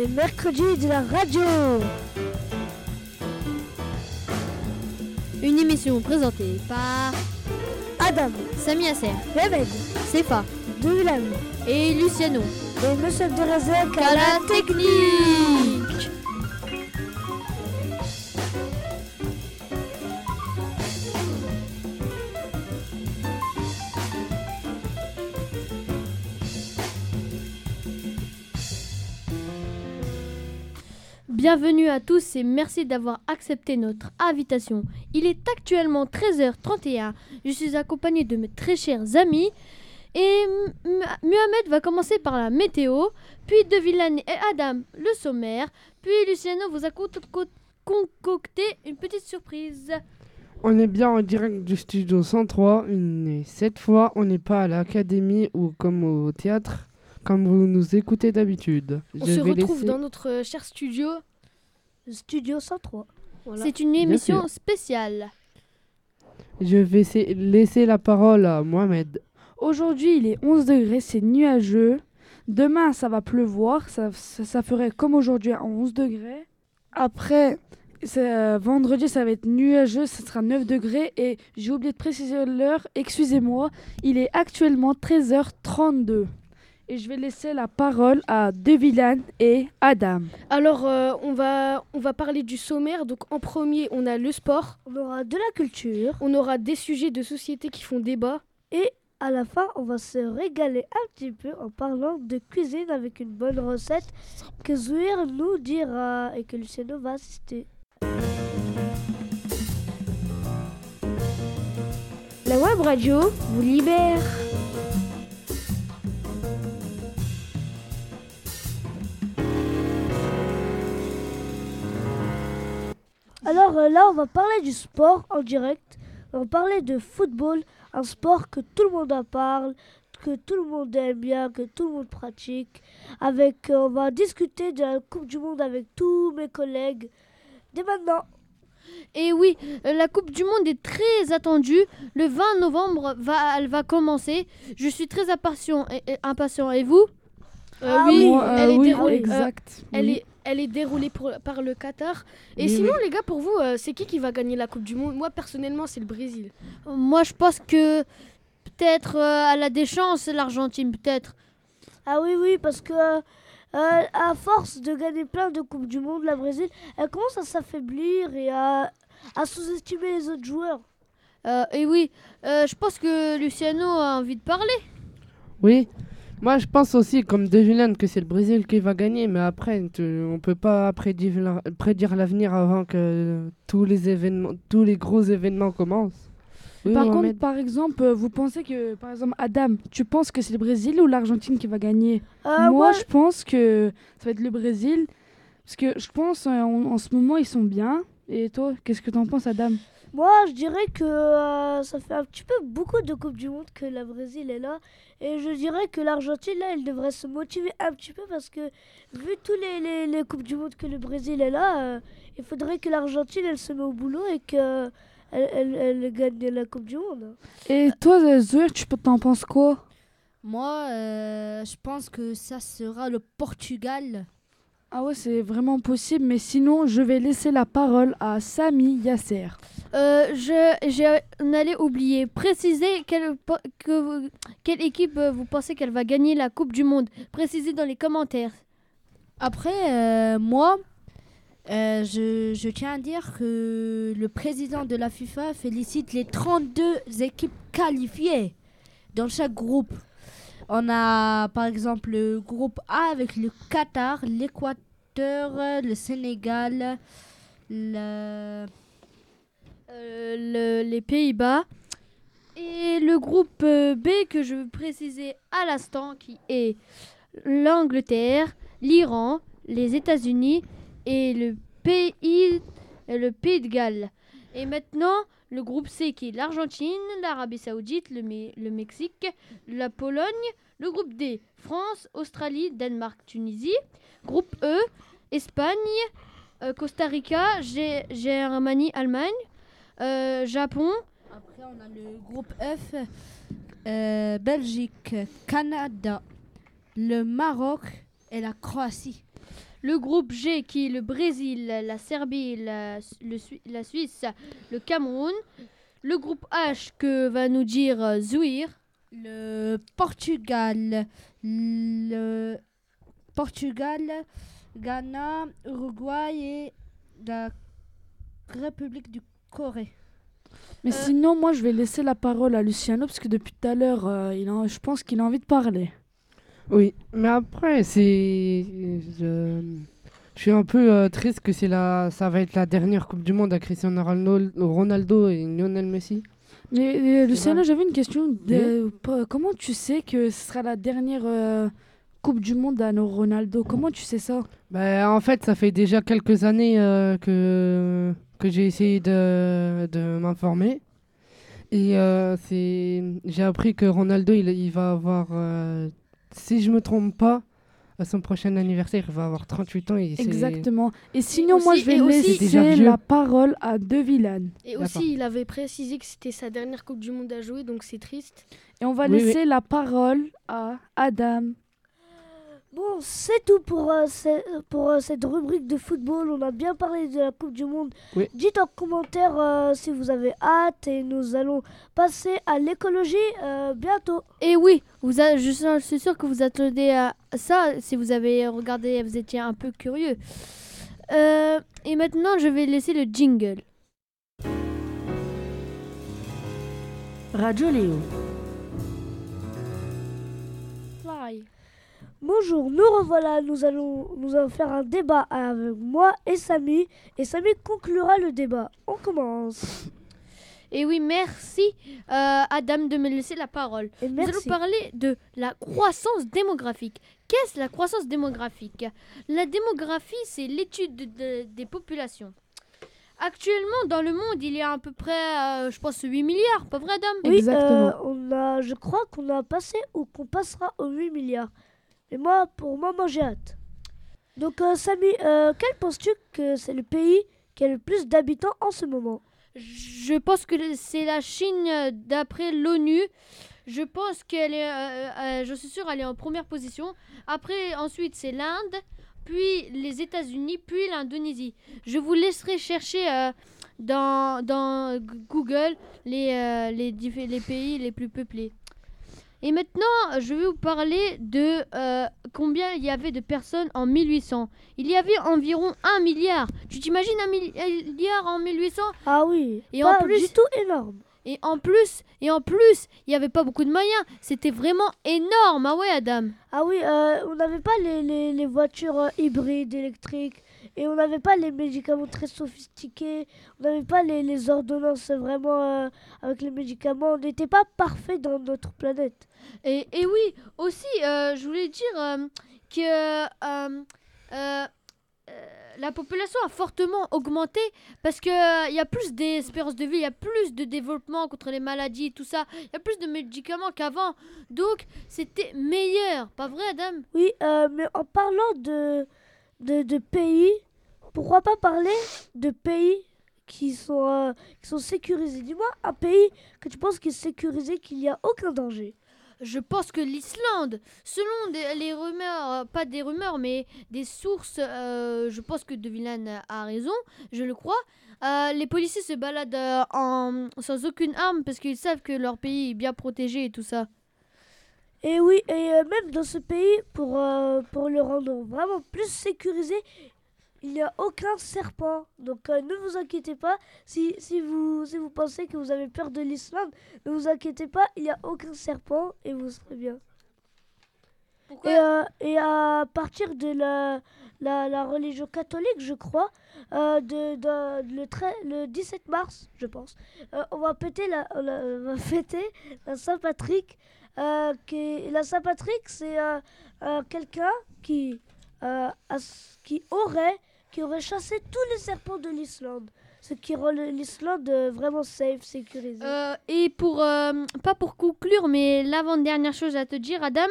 les mercredis de la radio. Une émission présentée par Adam, Sami Asser, Mehmed, Sefa. Doulam. Et Luciano. et Monsieur de Razek À la technique Bienvenue à tous et merci d'avoir accepté notre invitation. Il est actuellement 13h31. Je suis accompagné de mes très chers amis et M- M- Mohamed va commencer par la météo, puis De Villane et Adam le sommaire, puis Luciano vous a con- con- concocté une petite surprise. On est bien en direct du studio 103, une, et cette fois on n'est pas à l'académie ou comme au théâtre, comme vous nous écoutez d'habitude. On Je se retrouve laisser- dans notre euh, cher studio. Studio 103. Voilà. C'est une émission spéciale. Je vais laisser la parole à Mohamed. Aujourd'hui, il est 11 degrés, c'est nuageux. Demain, ça va pleuvoir, ça, ça, ça ferait comme aujourd'hui à 11 degrés. Après, euh, vendredi, ça va être nuageux, ça sera 9 degrés. Et j'ai oublié de préciser l'heure, excusez-moi, il est actuellement 13h32. Et je vais laisser la parole à Devillan et Adam. Alors, euh, on, va, on va parler du sommaire. Donc, en premier, on a le sport. On aura de la culture On aura des sujets de société qui font débat. et à la fin, on va se régaler un petit peu en parlant de cuisine avec une bonne recette que Zouir nous dira et que Luciano va assister. La web radio vous libère. Alors euh, là, on va parler du sport en direct. On va parler de football, un sport que tout le monde en parle, que tout le monde aime bien, que tout le monde pratique. Avec, euh, on va discuter de la Coupe du Monde avec tous mes collègues dès maintenant. Et oui, euh, la Coupe du Monde est très attendue. Le 20 novembre, va, elle va commencer. Je suis très impatient. Et, et- impatient. Et vous? Euh, Ah oui, oui, euh, elle, est oui, déroulée, euh, exact. elle, est, elle est déroulée pour- par le Qatar. Et sinon, les gars, pour vous, euh, c'est qui qui va gagner la Coupe du Monde? Moi, personnellement, c'est le Brésil. Moi, je pense que peut-être euh, elle a des chances, l'Argentine, peut-être. Ah oui, oui, parce que euh, à force de gagner plein de Coupes du Monde, la Brésil, elle commence à s'affaiblir et à, à sous-estimer les autres joueurs. Euh, et oui, euh, je pense que Luciano a envie de parler. Oui, moi je pense aussi comme Devilane que c'est le Brésil qui va gagner, mais après on peut pas prédire la- prédire l'avenir avant que tous les événements, tous les gros événements commencent. Oui, Par contre, par exemple, euh, vous pensez que, par exemple, Adam, tu penses que c'est le Brésil ou l'Argentine qui va gagner? Euh, Moi, moi, je pense que ça va être le Brésil. Parce que je pense, euh, en, en ce moment, ils sont bien. Et toi, qu'est-ce que t'en penses, Adam? Moi, je dirais que euh, ça fait un petit peu beaucoup de Coupes du Monde que la Brésil est là. Et je dirais que l'Argentine, là, elle devrait se motiver un petit peu parce que, vu tous les, les, les Coupes du Monde que le Brésil est là, euh, il faudrait que l'Argentine, elle se met au boulot et que elle, elle, elle gagne la Coupe du Monde. Et toi, Zoé, tu peux- t'en penses quoi? Moi, euh, je pense que ça sera le Portugal. Ah ouais, c'est vraiment possible. Mais sinon, je vais laisser la parole à Sami Yasser. Euh, je, allait oublier. Précisez que quelle équipe euh, vous pensez qu'elle va gagner la Coupe du Monde. Précisez dans les commentaires. Après, euh, moi, euh, je, je tiens à dire que le président de la FIFA félicite les 32 équipes qualifiées dans chaque groupe. On a par exemple le groupe A avec le Qatar, l'Équateur, le Sénégal. Euh, le- les Pays-Bas. Et le groupe euh, B que je veux préciser à l'instant qui est l'Angleterre, l'Iran, les États-Unis et le pays de Galles. Et maintenant, le groupe C qui est l'Argentine, l'Arabie Saoudite, le, Me- le Mexique, la Pologne. Le groupe D, France, Australie, Danemark, Tunisie. Groupe E, Espagne, euh, Costa Rica, Germanie, Allemagne, euh, Japon. Après, on a le groupe F, euh, Belgique, Canada, le Maroc et la Croatie. Le groupe G qui est le Brésil, la Serbie, la, le Sui- la Suisse, le Cameroun. Le groupe H que va nous dire euh, Zouir. Le Portugal, le Portugal, Ghana, Uruguay et la République du Corée. Mais Euh, sinon, moi, je vais laisser la parole à Luciano parce que depuis tout à l'heure, euh, je pense qu'il a envie de parler. Oui, mais après, c'est. Je... je suis un peu euh, triste que c'est la... ça va être la dernière Coupe du Monde à Cristiano Ronaldo, et Lionel Messi. Mais euh, Luciano, j'avais une question. de- pas- comment tu sais que ce sera la dernière euh, Coupe du Monde à nos Ronaldo? Comment tu sais ça? Bah, en fait, ça fait déjà quelques années euh, que, que j'ai essayé de, de m'informer. Et euh, j'ai appris que Ronaldo, il, il va avoir, euh, si je me trompe pas, à son prochain anniversaire, il va avoir 38 ans. Et Exactement. Et sinon, moi, aussi- je vais laisser la parole à De Villane. Et aussi, il avait précisé que c'était sa dernière Coupe du Monde à jouer, donc c'est triste. Et on va Oui, oui. laisser la parole à Adam. Bon, c'est tout pour, euh, pour euh, cette rubrique de football. On a bien parlé de la Coupe du Monde. Oui. Dites en commentaire euh, si vous avez hâte et nous allons passer à l'écologie euh, bientôt. Et oui, vous a- je, suis- je suis sûr que vous attendez à ça. Si vous avez regardé, vous étiez un peu curieux. Euh, et maintenant, je vais laisser le jingle. Radio Léo. Bonjour, nous revoilà. Nous allons, nous allons faire un débat avec moi et Samy. Et Samy conclura le débat. On commence. Et oui, merci euh, Adam de me laisser la parole. Et Nous allons parler de la croissance démographique. Qu'est-ce la croissance démographique? La démographie, c'est l'étude de- de- des populations. Actuellement, dans le monde, il y a à peu près, euh, je pense, 8 milliards, pas vrai, Adam? Oui, Exactement. euh, on a, je crois qu'on a passé ou qu'on passera aux 8 milliards. Et moi, pour moi, moi j'ai hâte. Donc, euh, Samy, euh, quel penses-tu que c'est le pays qui a le plus d'habitants en ce moment? Je pense que c'est la Chine euh, d'après l'ONU. Je pense qu'elle est, euh, je suis sûre, elle est en première position. Après, ensuite, c'est l'Inde, puis les États-Unis, puis l'Indonésie. Je vous laisserai chercher dans, Google les, les, les pays les plus peuplés. Et maintenant, je vais vous parler de euh, combien il y avait de personnes en 1800. Il y avait environ un milliard. Tu t'imagines un milli- un milliard en 1800 Ah oui, Et pas en plus- du tout énorme. et en plus, et en plus, il n'y avait pas beaucoup de moyens. C'était vraiment énorme. Ah ouais, Adam? Ah oui, euh, on n'avait pas les, les, les voitures euh, hybrides électriques et on n'avait pas les médicaments très sophistiqués, on n'avait pas les, les ordonnances vraiment euh, avec les médicaments, on n'était pas parfait dans notre planète. Et, oui, aussi, euh, je voulais dire euh, que euh, la population a fortement augmenté parce qu'il il y a plus d'espérance de vie, il y a plus de développement contre les maladies et tout ça. Il y a plus de médicaments qu'avant. Donc, c'était meilleur. Pas vrai, Adam? Oui, mais en parlant de, de, pays, pourquoi pas parler de pays qui sont, qui sont sécurisés? Dis-moi un pays que tu penses qui est sécurisé, qu'il n'y a aucun danger. Je pense que l'Islande, selon les rumeurs, euh, pas des rumeurs, mais des sources, euh, je pense que De Villan a raison, je le crois. euh, les policiers se baladent en, sans aucune arme parce qu'ils savent que leur pays est bien protégé et tout ça. Et oui, et même dans ce pays, pour le rendre vraiment plus sécurisé, il n'y a aucun serpent. Donc euh, ne vous inquiétez pas, si, si, vous, si vous pensez que vous avez peur de l'Islande, ne vous inquiétez pas, il n'y a aucun serpent et vous serez bien. Pourquoi Et, euh, et à partir de la, la, la religion catholique, je crois, euh, de, de- le, trai- le 17 mars, je pense, on va péter la, la- on va fêter la Saint-Patrick. qui, la Saint-Patrick, c'est quelqu'un qui, qui, aurait, qui aurait chassé tous les serpents de l'Islande. Ce qui rend l'Islande euh, vraiment safe, sécurisée. Euh, et pour, euh, pas pour conclure, mais l'avant-dernière chose à te dire, Adam,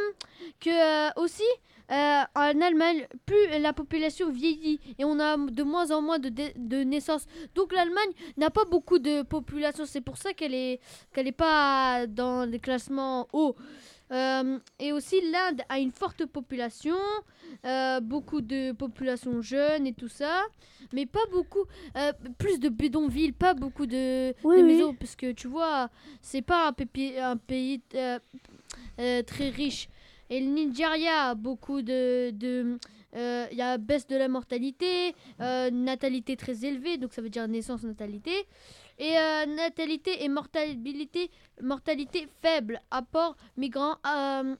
que aussi, en Allemagne, plus la population vieillit et on a de moins en moins de, naissances. Donc l'Allemagne n'a pas beaucoup de population. C'est pour ça qu'elle est, qu'elle pas dans les classements hauts. Euh, et aussi, l'Inde a une forte population, euh, beaucoup de population jeune et tout ça, mais pas beaucoup, euh, plus de bidonvilles, pas beaucoup de, Oui, de oui. maisons, parce que tu vois, c'est pas un, pépi- un pays très riche. Et le Nigeria a beaucoup de. de il y a baisse de la mortalité, natalité très élevée, donc ça veut dire naissance, natalité. Et euh, natalité et mortalité, mortalité faible, apport migrant, euh,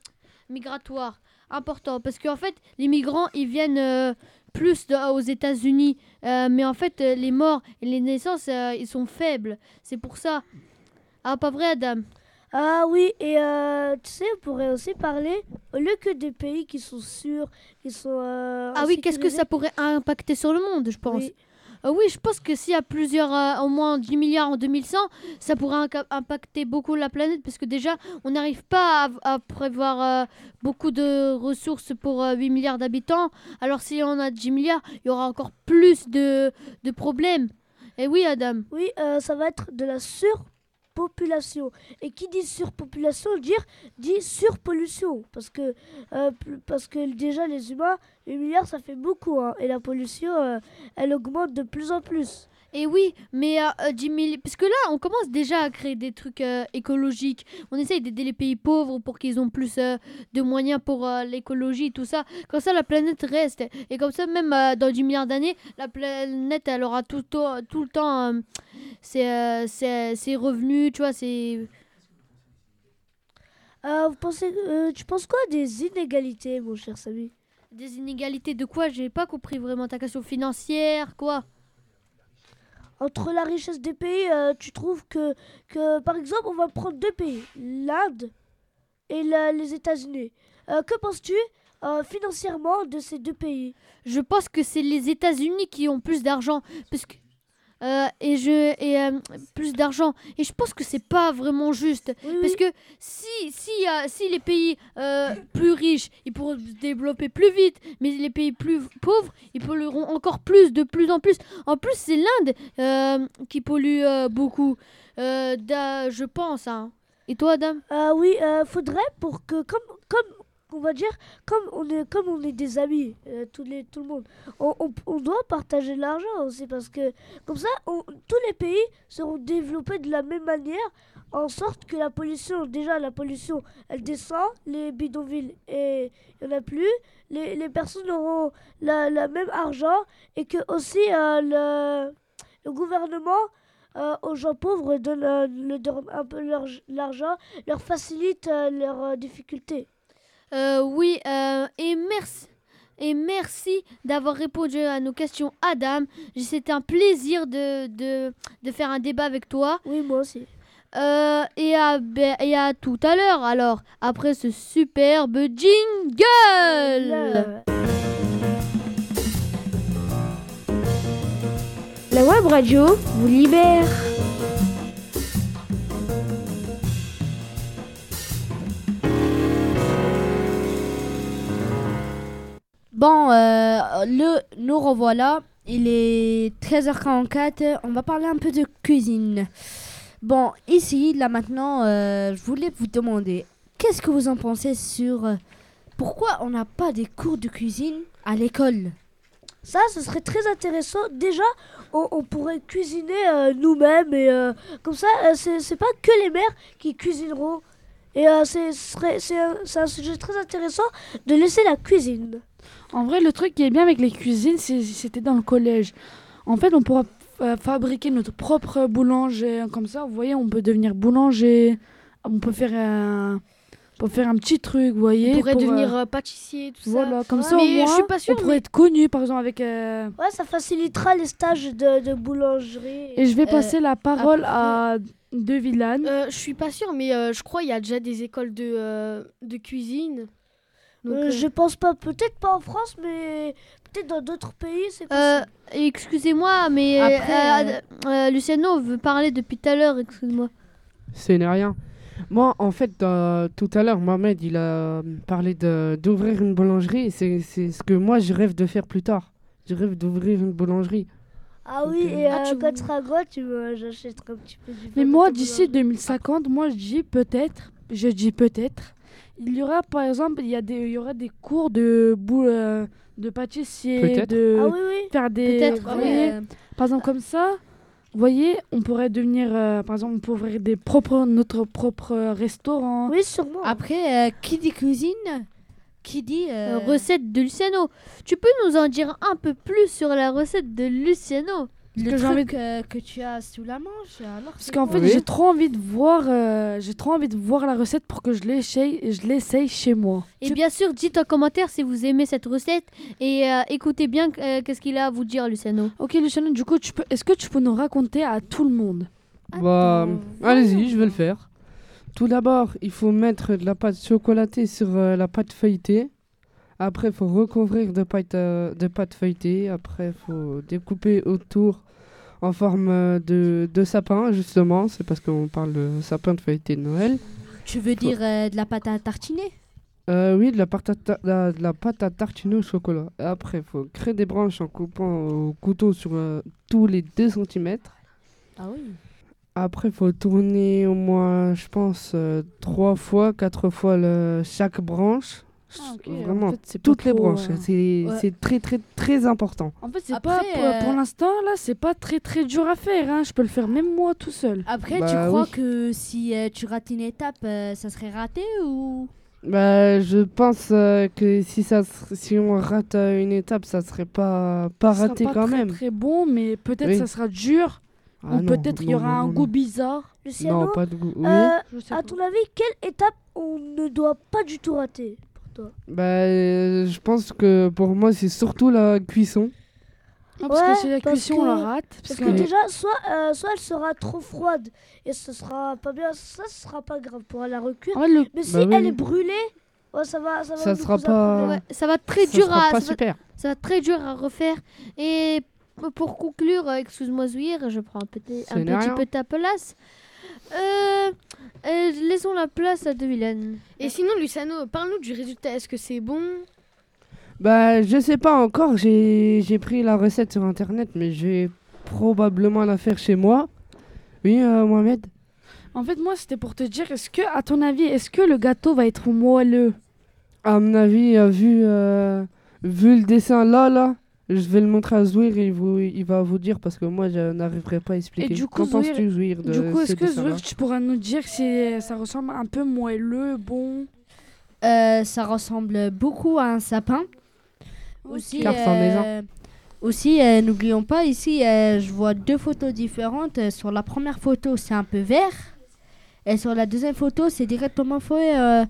migratoire important. Parce qu'en fait, les migrants, ils viennent euh, plus de- aux États-Unis. Mais en fait, les morts et les naissances, ils sont faibles. C'est pour ça. Ah, pas vrai, Adam? Ah oui, et euh, tu sais, on pourrait aussi parler, au lieu que des pays qui sont sûrs, qui sont... euh, Ah oui, qu'est-ce que ça pourrait impacter sur le monde, je pense? Oui. Euh, oui, je pense que s'il y a plusieurs, euh, au moins 10 milliards en 2100, ça pourrait impacter beaucoup la planète parce que déjà, on n'arrive pas à, prévoir euh, beaucoup de ressources pour euh, 8 milliards d'habitants. Alors si on a 10 milliards, il y aura encore plus de, de problèmes. Et oui, Adam. Oui, euh, ça va être de la Et qui dit surpopulation dire, dit surpollution. Parce que, euh, parce que déjà, les humains, 8 milliards, ça fait beaucoup. hein. et la pollution, euh, elle augmente de plus en plus. Et oui, mais euh, euh, 10 000 Parce que là, on commence déjà à créer des trucs euh, écologiques. On essaye d'aider les pays pauvres pour qu'ils ont plus euh, de moyens pour euh, l'écologie, tout ça. Comme ça, la planète reste. Et comme ça, même euh, dans 10 milliards d'années, la planète, elle aura tout, le temps- tout le temps euh, ses, euh, ses- ses revenus, tu vois, c'est... Euh, vous pensez, euh, tu penses quoi des inégalités, mon cher Samy? Des inégalités de quoi? J'ai pas compris vraiment ta question financière, quoi Entre la richesse des pays, euh, tu trouves que, que, par exemple, on va prendre deux pays, l'Inde et les États-Unis. Euh, que penses-tu euh, financièrement de ces deux pays? Je pense que c'est les États-Unis qui ont plus d'argent parce que euh, et je et euh, plus d'argent. Et je pense que c'est pas vraiment juste. Oui, parce que si si a- si les pays euh, plus riches ils pourront se développer plus vite mais les pays plus pauvres ils pollueront encore plus de plus en plus. En plus c'est l'Inde euh, qui pollue euh, beaucoup. Euh, d'a- je pense hein. et toi Adam? Oui, euh, faudrait pour que, comme, comme on va dire, comme on est, comme on est des amis, euh, tout le monde, on, doit partager l'argent aussi parce que comme ça, tous les pays seront développés de la même manière, en sorte que la pollution, déjà la pollution, elle descend, les bidonvilles et il y en a plus, les, les personnes auront la, même argent et que aussi euh, le, le gouvernement euh, aux gens pauvres donne un peu l'argent, leur facilite leurs difficultés. Euh, oui, euh, et merci. Et merci d'avoir répondu à nos questions, Adam. C'était un plaisir de, de, de faire un débat avec toi. Oui, moi aussi. Euh, et, à, ben, et à tout à l'heure, alors, après ce superbe jingle. La web radio vous libère. Bon, euh, le, nous revoilà. Il est 13h44. On va parler un peu de cuisine. Bon, ici, là maintenant, euh, je voulais vous demander, qu'est-ce que vous en pensez sur euh, pourquoi on n'a pas des cours de cuisine à l'école? Ça, ce serait très intéressant. Déjà, on, pourrait cuisiner nous-mêmes et comme ça, euh, c'est pas que les mères qui cuisineront. Et c'est un sujet très intéressant de laisser la cuisine. En vrai, le truc qui est bien avec les cuisines, c'était dans le collège. En fait, on pourra fabriquer notre propre boulanger. Comme ça, vous voyez, on peut devenir boulanger. On peut faire un, on peut faire un petit truc, vous voyez. On pourrait pour, devenir euh, euh, pâtissier, tout ça. Voilà, comme Ouais. ça, au moins, je suis pas sûre, on pourrait mais- être connu, par exemple, avec... euh, Ouais, ça facilitera les stages de, de boulangerie. Et je vais Euh, passer la parole après- à De Villane. Euh, je suis pas sûre, mais euh, je crois qu'il y a déjà des écoles de, euh, de cuisine. Donc, Euh, euh, je pense pas, peut-être pas en France, mais peut-être dans d'autres pays, c'est Euh, possible. excusez-moi, mais Après, euh, euh, Luciano veut parler depuis tout à l'heure, excuse-moi. Ce n'est rien. Moi, en fait, euh, tout à l'heure, Mohamed, il a parlé de- d'ouvrir une boulangerie. C'est ce que moi, je rêve de faire plus tard. Je rêve d'ouvrir une boulangerie. Ah oui, et Ah, euh, tu- quand tu seras grand, tu j'achèterai un petit peu du Mais moi, d'ici boulangerie. 2050, moi, je dis peut-être, je dis peut-être, il y aura par exemple, il y, a des, il y aura des cours de, bou- euh, de pâtissier, Peut-être. de Ah oui, oui. faire des. Vous voyez, Par exemple, comme ça, vous voyez, on pourrait devenir, euh, par exemple, on pourrait ouvrir des propres, notre propre restaurant. Oui, sûrement. Après, euh, qui dit cuisine Qui dit. euh, Euh, recette de Luciano. Tu peux nous en dire un peu plus sur la recette de Luciano? Le que j'ai truc envie euh, que tu as sous la manche alors Parce qu'en fait, Oui. j'ai trop envie de voir, euh, j'ai trop envie de voir la recette pour que je l'essaye, je l'essaye chez moi. Et bien sûr, dites en commentaire si vous aimez cette recette et euh, écoutez bien euh, qu'est-ce qu'il a à vous dire, Luciano. Ok, Luciano, du coup, tu peux, est-ce que tu peux nous raconter à tout le monde? Bah, allez-y, je vais le faire. Tout d'abord, il faut mettre de la pâte chocolatée sur euh, la pâte feuilletée. Après, il faut recouvrir de pâte, euh, de pâte feuilletée. Après, il faut découper autour en forme euh, de, de sapin, justement. C'est parce qu'on parle de sapin de feuilleté de Noël. Tu veux dire euh, de la pâte à tartiner? Euh, oui, de la, pâte à ta- la- de la pâte à tartiner au chocolat. Après, il faut créer des branches en coupant au couteau sur euh, tous les 2 cm. Ah oui. Après, il faut tourner au moins, je pense, euh, trois fois, quatre fois le, chaque branche. Ah, Vraiment, en fait, c'est pas toutes les branches. euh, C'est Ouais. c'est très, très, très important. En fait, c'est Après, pas pour, pour euh, l'instant là, c'est pas très très dur à faire. Hein. Je peux le faire même moi tout seul. Après, tu Bah crois oui. que si euh, tu rates une étape, euh, ça serait raté ou? Bah, je pense euh, que si, ça, si on rate euh, une étape, ça serait pas, pas sera raté pas quand très, même. Très bon, mais peut-être Oui. ça sera dur Ah ou non, peut-être il y aura non, un non, goût bizarre. Luciano, Non, pas de goût. Oui. euh, Je sais à pas. ton avis, quelle étape on ne doit pas du tout rater? Toi Bah, euh, je pense que pour moi, c'est surtout la cuisson. Ah, parce Ouais, que si la parce cuisson on que- la rate, Parce parce que que- déjà, soit, euh, soit elle sera trop froide et ce sera pas bien, ça ce sera pas grave pour la recuire. le- Mais si Bah oui. elle est brûlée, ouais, ça va, ça va Ça sera pas- ça va être très Ça dur sera à pas ça va- super. ça va très dur à refaire et pour conclure, euh, excuse-moi Zouir, je prends un petit, un petit peu ta place. Euh, euh, laissons la place à Devilen. Et sinon, Luciano, parle-nous du résultat. Est-ce que c'est bon? Bah, je sais pas encore. J'ai j'ai pris la recette sur internet, mais je vais probablement la faire chez moi. Oui, euh, Mohamed? En fait moi c'était pour te dire, est-ce que à ton avis, est-ce que le gâteau va être moelleux? À mon avis, euh, vu, euh, vu le dessin là, là, je vais le montrer à Zouir et il, vous, il va vous dire parce que moi, je n'arriverai pas à expliquer. du coup, Qu'en Zouir- penses-tu, Zouir, de Du coup, ce est-ce que Zouir, tu pourras nous dire si ça ressemble un peu moelleux, bon? Euh, ça ressemble beaucoup à un sapin. Aussi, Car euh, aussi euh, n'oublions pas, ici, euh, je vois deux photos différentes. Sur la première photo, c'est un peu vert. Et sur la deuxième photo, c'est directement fait euh,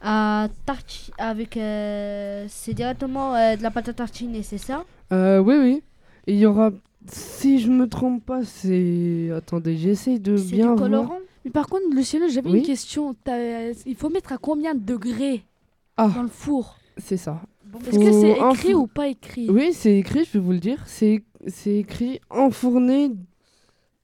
à tarti avec... euh, c'est directement euh, de la pâte à tartiner, c'est ça? Euh, Oui, oui. Il y aura, si je me trompe pas, c'est. Attendez, j'essaie de C'est bien du voir. colorant? Mais par contre, Luciano, j'avais Oui une question. T'as- Il faut mettre à combien de degrés Ah. dans le four? C'est ça. Est-ce que c'est écrit ou pas écrit? Oui, c'est écrit, je vais vous le dire. C'est c'est écrit enfourné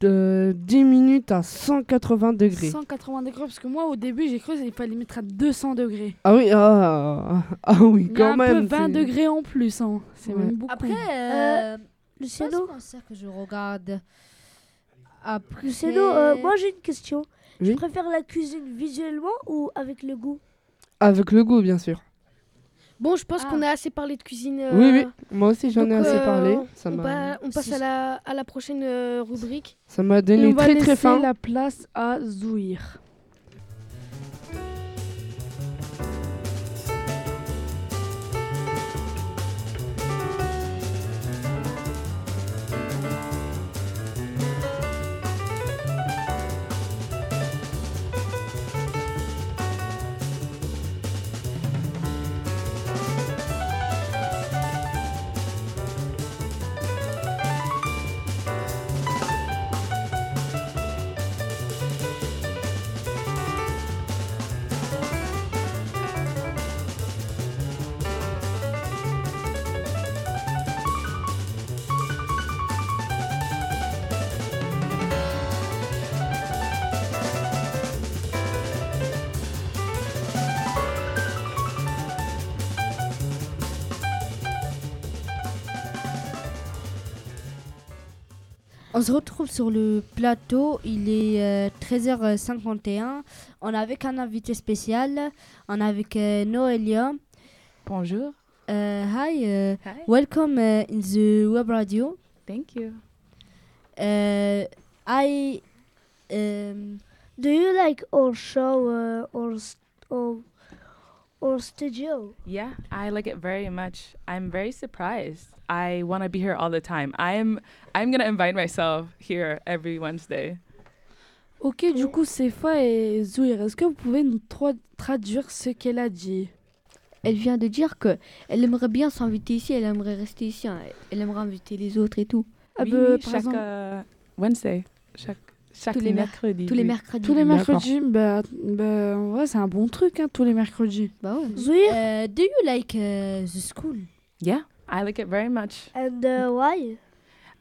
de 10 minutes à 180 degrés. 180 degrés, parce que moi au début j'ai cru qu'il fallait mettre à 200 degrés. Ah oui, ah, ah oui, quand un même. peu 20 c'est- degrés en plus, hein. c'est Ouais. même beaucoup. Après, euh, Luciano, passe-moi ça que je regarde. Après... Luciano euh, moi j'ai une question. Oui. Tu préfères la cuisine visuellement ou avec le goût? Avec le goût, bien sûr. Bon, je pense Ah. qu'on a assez parlé de cuisine. Oui, euh, oui, moi aussi j'en ai assez euh, parlé. Ça on, pa- on passe Si- à la, à la prochaine euh, rubrique. ça m'a Et donné on va très laisser très faim. la place à Zouir. On se retrouve sur le plateau, il est euh, 13h51. On est avec un invité spécial, on est avec euh, Noelia. Bonjour. Euh, hi, uh, Hi. welcome uh, in the web radio. Thank you. Uh, I um, Do you like our show or or or studio? Yeah, I like it very much. I'm very surprised. I want to be here all the time. I'm I'm gonna invite myself here every Wednesday. Ok, du coup, Sefa et Zouir, est-ce que vous pouvez nous tra- traduire ce qu'elle a dit? Elle vient de dire que elle aimerait bien s'inviter ici, elle aimerait rester ici, hein. elle aimerait inviter les autres et tout. Ah oui, bah, oui, par chaque exemple, euh, Wednesday, chaque chaque Tous les mer- mercredi. Tous les mercredis. tous les mercredis, bah, bah, c'est un bon truc, hein, tous les mercredis. Bah ouais. Zouir? Uh, do you like uh, the school? Yeah, I like it very much. and uh, why?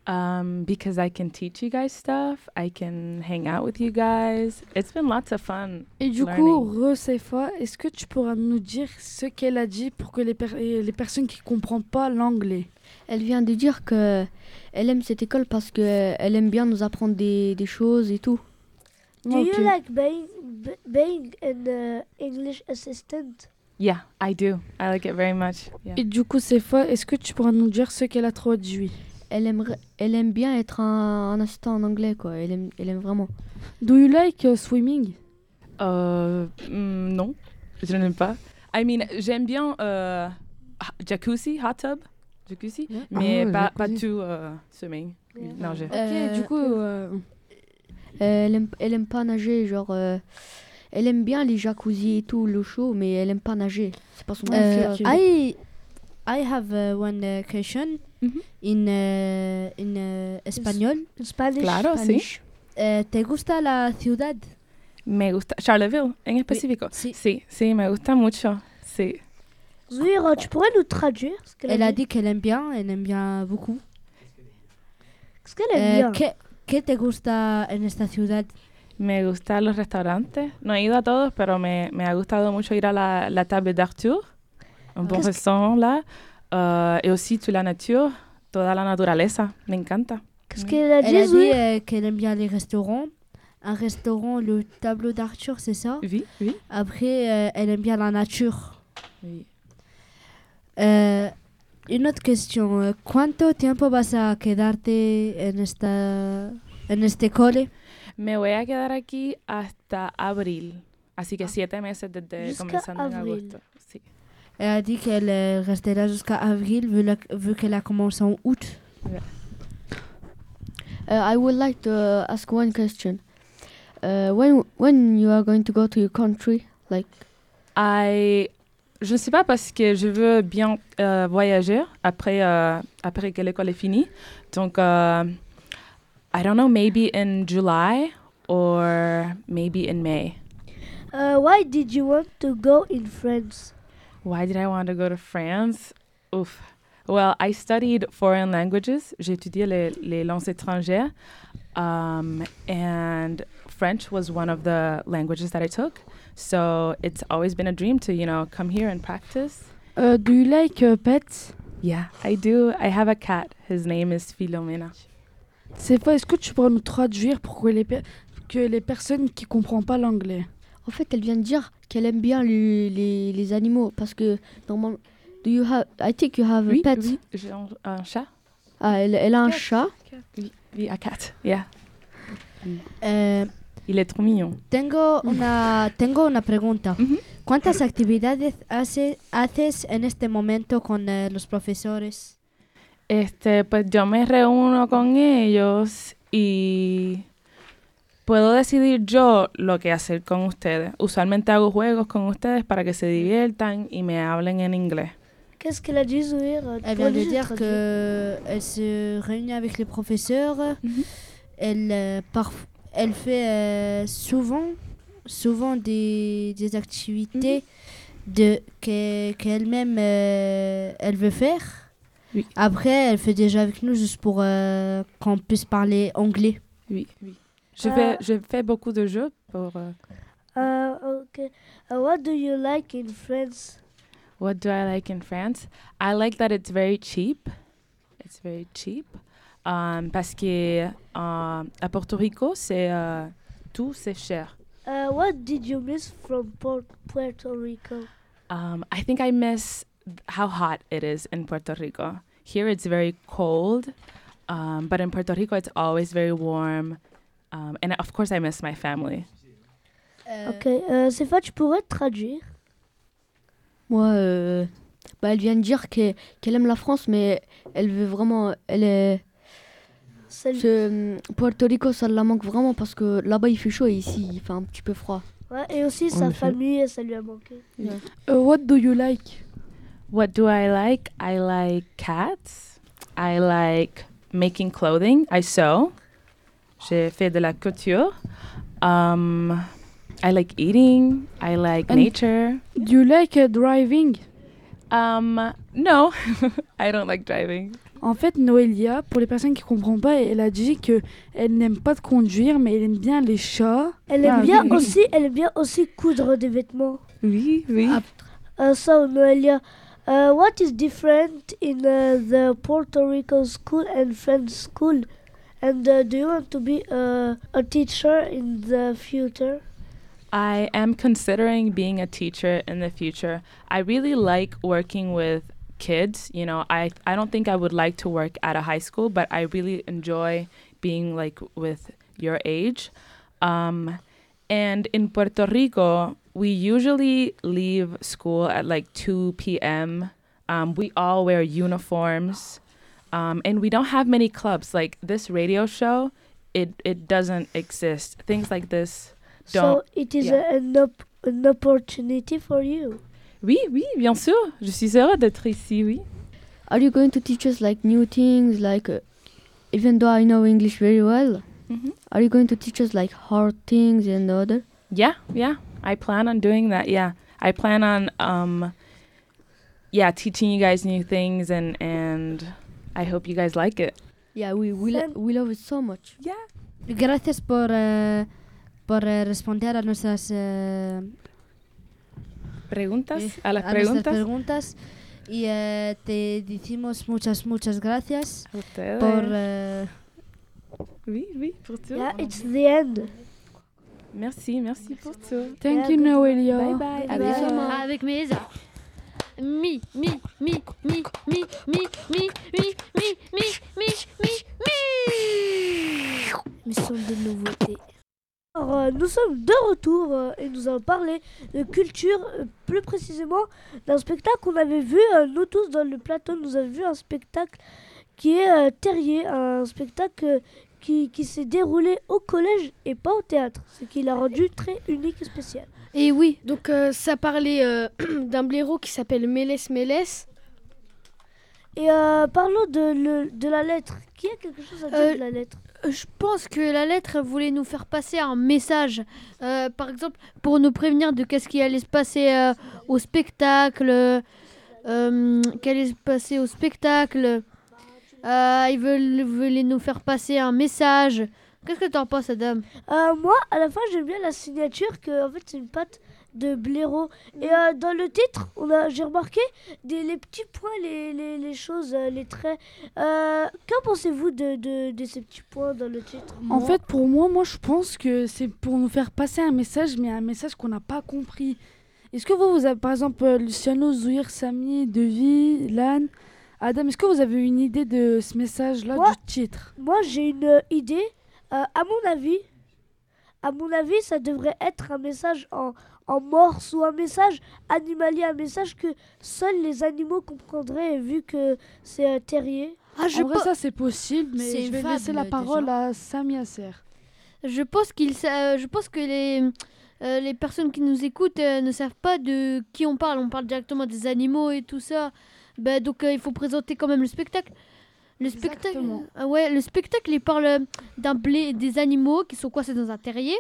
Um, because I can teach you guys stuff. I can hang out with you guys. It's been lots of fun. Et du coup, re Sefa, est-ce que tu pourras nous dire ce qu'elle a dit pour que les, per- et les personnes qui ne comprennent pas l'anglais? Elle vient de dire que elle aime cette école parce que elle aime bien nous apprendre des, des choses et tout. Do Ok. you like being being an uh, English assistant? Yeah, I do. I like it very much. Yeah. Et du coup, Sefa, est-ce que tu pourras nous dire ce qu'elle a traduit Elle aimerait, elle aime bien être un, un assistant en anglais quoi. Elle aime, elle aime vraiment. Do you like uh, swimming? Euh, mm, non, je n'aime pas. I mean, j'aime bien euh, jacuzzi, hot tub, jacuzzi, mais Ah pas, pas tout euh, swimming, Yeah. nager. Ok, Euh, du coup, euh, Elle aime, elle aime pas nager, genre. Euh, elle aime bien les jacuzzi et tout, l'eau chaude, mais elle aime pas nager. C'est pas son Uh, ok. I I have uh, one uh, question Mhm. in uh, in uh, español. In Spanish? Claro, sí. Eh, ¿Te gusta la ciudad? Me gusta, Charleville, en específico. Sí. Sí, sí, me gusta mucho. Sí. Zouir, tu pourrais nous traduire ce qu'elle Elle a dit qu'elle aime bien, elle aime bien beaucoup. Ce qu'elle aime Eh, bien. ¿qué, ¿Qué te gusta en esta ciudad? Me gustan los restaurantes. No he ido a todos, pero me, me ha gustado mucho ir a la, la table d'Arthur, un bon restaurant là. Euh, et aussi toute la nature, toda la naturaleza. Me encanta. Qu'est-ce qu'elle a Elle dit, a dit euh, qu'elle aime bien les restaurants. Un restaurant, le tableau d'Arthur, c'est ça Oui, oui. Après, euh, elle aime bien la nature. oui. Eh, une autre question. eh, ¿Cuánto tiempo vas a quedarte en esta en este cole? Me voy a quedar aquí hasta abril. Así que siete meses desde comenzando en agosto. Sí. Elle a dit qu'elle restera jusqu'à avril vu, la- vu qu'elle a commencé en août. Uh, I would like to uh, ask one question. Uh, when when you are going to go to your country, like? I- Je ne sais pas parce que je veux bien euh, voyager après, euh, après que l'école est finie. Donc, euh, I don't know, maybe in July or maybe in May. Uh, why did you want to go in France? Why did I want to go to France? Oof. Well, I studied foreign languages. J'ai étudié les, les langues étrangères. Um, and French was one of the languages that I took. So it's always been a dream to, you know, come here and practice. euh, Do you like uh, pets Yeah, I do. I have a cat. His name is Philomena. Sefa, est-ce que tu pourras nous traduire pour que les, que les personnes qui ne comprennent pas l'anglais? En fait, elle vient de dire qu'elle aime bien les, les, les animaux parce que normalement, do you have? I think you have Oui, a pet. oui, j'ai un, un chat. Ah, elle, elle a un chat. Oui, oui, a cat. Yeah. Eh, Il est trop mignon. tengo una tengo una pregunta. Ujú. ¿Cuántas actividades hace, haces en este momento con eh, los profesores? Este, pues yo me reúno con ellos y puedo decidir yo lo que hacer con ustedes. Usualmente hago juegos con ustedes para que se diviertan y me hablen en inglés. Qu'est-ce qu'elle a dit, Tu Elle vient de dire qu'elle se réunit avec les professeurs. Mhm. Elle, euh, elle fait euh, souvent, souvent des, des activités de, que- qu'elle-même euh, elle veut faire. Oui. Après, elle fait déjà avec nous juste pour euh, qu'on puisse parler anglais. Oui, oui. Je, Euh, fais, je fais beaucoup de jeux pour... euh, Uh, okay. Uh, what do you like in France? What do I like in France? I like that it's very cheap. It's very cheap. Um, parce que euh, à Porto Rico, c'est euh, tout c'est cher. Uh, what did you miss from Port- Puerto Rico? Um, I think I miss how hot it is in Puerto Rico. Here it's very cold, um, but in Puerto Rico it's always very warm. Um, and of course, I miss my family. Euh, Ok, euh, Sefa, tu pourrais traduire? Moi, euh, bah, elle vient de dire que- qu'elle aime la France, mais elle veut vraiment. Elle est. Ce- Puerto Rico, ça la manque vraiment parce que là-bas il fait chaud et ici il fait un petit peu froid. Ouais, et aussi sa famille, ça lui a manqué. Uh, what do you like? What do I like? I like cats. I like making clothing. I sew. J'ai fait de la couture. Um, I like eating. I like And- nature. Do you like uh, driving? Um, no, I don't like driving. En fait, Noélia, pour les personnes qui ne comprennent pas, elle a dit que elle n'aime pas de conduire, mais elle aime bien les chats. Elle aime Ah, bien oui. aussi, elle aime bien aussi coudre des vêtements. Oui, oui. Uh, so Noelia, uh, what is different in uh, the Puerto Rico school and French school? And uh, do you want to be uh, a teacher in the future? I am considering being a teacher in the future. I really like working with kids. You know, I I don't think I would like to work at a high school, but I really enjoy being like with your age. Um, and in Puerto Rico, we usually leave school at like 2 p.m. Um, we all wear uniforms, um, and we don't have many clubs. Like this radio show, it it doesn't exist. Things like this So don't. So it is yeah. a- an, op- an opportunity for you. Oui, oui, bien sûr. Je suis heureux d'être ici, oui. Are you going to teach us like new things, like uh, even though I know English very well, Mhm. are you going to teach us like hard things and other? Yeah, yeah. I plan on doing that. Yeah, I plan on um, yeah, teaching you guys new things, and and I hope you guys like it. Yeah, we we, lo- we love it so much. Yeah. Gracias por, eh, por eh, responder a nuestras, eh, Preguntas eh, a las a preguntas. preguntas. Y eh, te decimos muchas, muchas gracias A ustedes. por... Oui, oui, pour tout. Yeah, it's the end. Merci, merci pour tout. Thank you. Noelia. Bye bye. Bye. Avec mes Mi, mi, mi, mi, mi, mi, mi, mi, mi, mi, mi, mi, mi. Mission de nouveautés. Alors, euh, nous sommes de retour euh, et nous allons parler de culture, euh, plus précisément d'un spectacle qu'on avait vu, euh, nous tous dans le plateau, nous avons vu un spectacle qui est euh, Terrier, un spectacle euh, qui, qui s'est déroulé au collège et pas au théâtre, ce qui l'a rendu très unique et spécial. Et oui, donc euh, ça parlait euh, d'un blaireau qui s'appelle Mélès Mélès. Et euh, parlons de, le- de la lettre. Qui a quelque chose à dire de la lettre? Je pense que la lettre voulait nous faire passer un message. Par exemple, pour nous prévenir de qu'est-ce qui allait se passer au spectacle. Qu'allait se passer au spectacle. Euh, ils veulent, voulaient nous faire passer un message. Qu'est-ce que t'en penses, Adam? Euh, moi, à la fin, j'aime bien la signature que en fait c'est une patte de blaireau. Et euh, dans le titre, on a, j'ai remarqué des, les petits points, les, les, les choses, les traits. Euh, qu'en pensez-vous de, de, de ces petits points dans le titre? En fait, pour moi, moi, je pense que c'est pour nous faire passer un message, mais un message qu'on n'a pas compris. Est-ce que vous, vous avez, par exemple, Luciano, Zouir, Samy, Devi, Lan, Adam, est-ce que vous avez une idée de ce message-là du titre? Moi, j'ai une euh, idée. Euh, à mon avis, à mon avis, ça devrait être un message en, en morse ou un message animalier, un message que seuls les animaux comprendraient vu que c'est euh, terrier. Ah, je, En vrai, ça, c'est possible, mais je vais laisser la fable, parole déjà. à Samy Asser. je pense qu'il, sa- je pense que les, euh, les personnes qui nous écoutent euh, ne savent pas de qui on parle. On parle directement des animaux et tout ça. Ben, donc euh, il faut présenter quand même le spectacle. Le spectacle, Exactement. Ah ouais, le spectacle, il parle euh, d'un blé, des animaux qui sont coincés dans un terrier.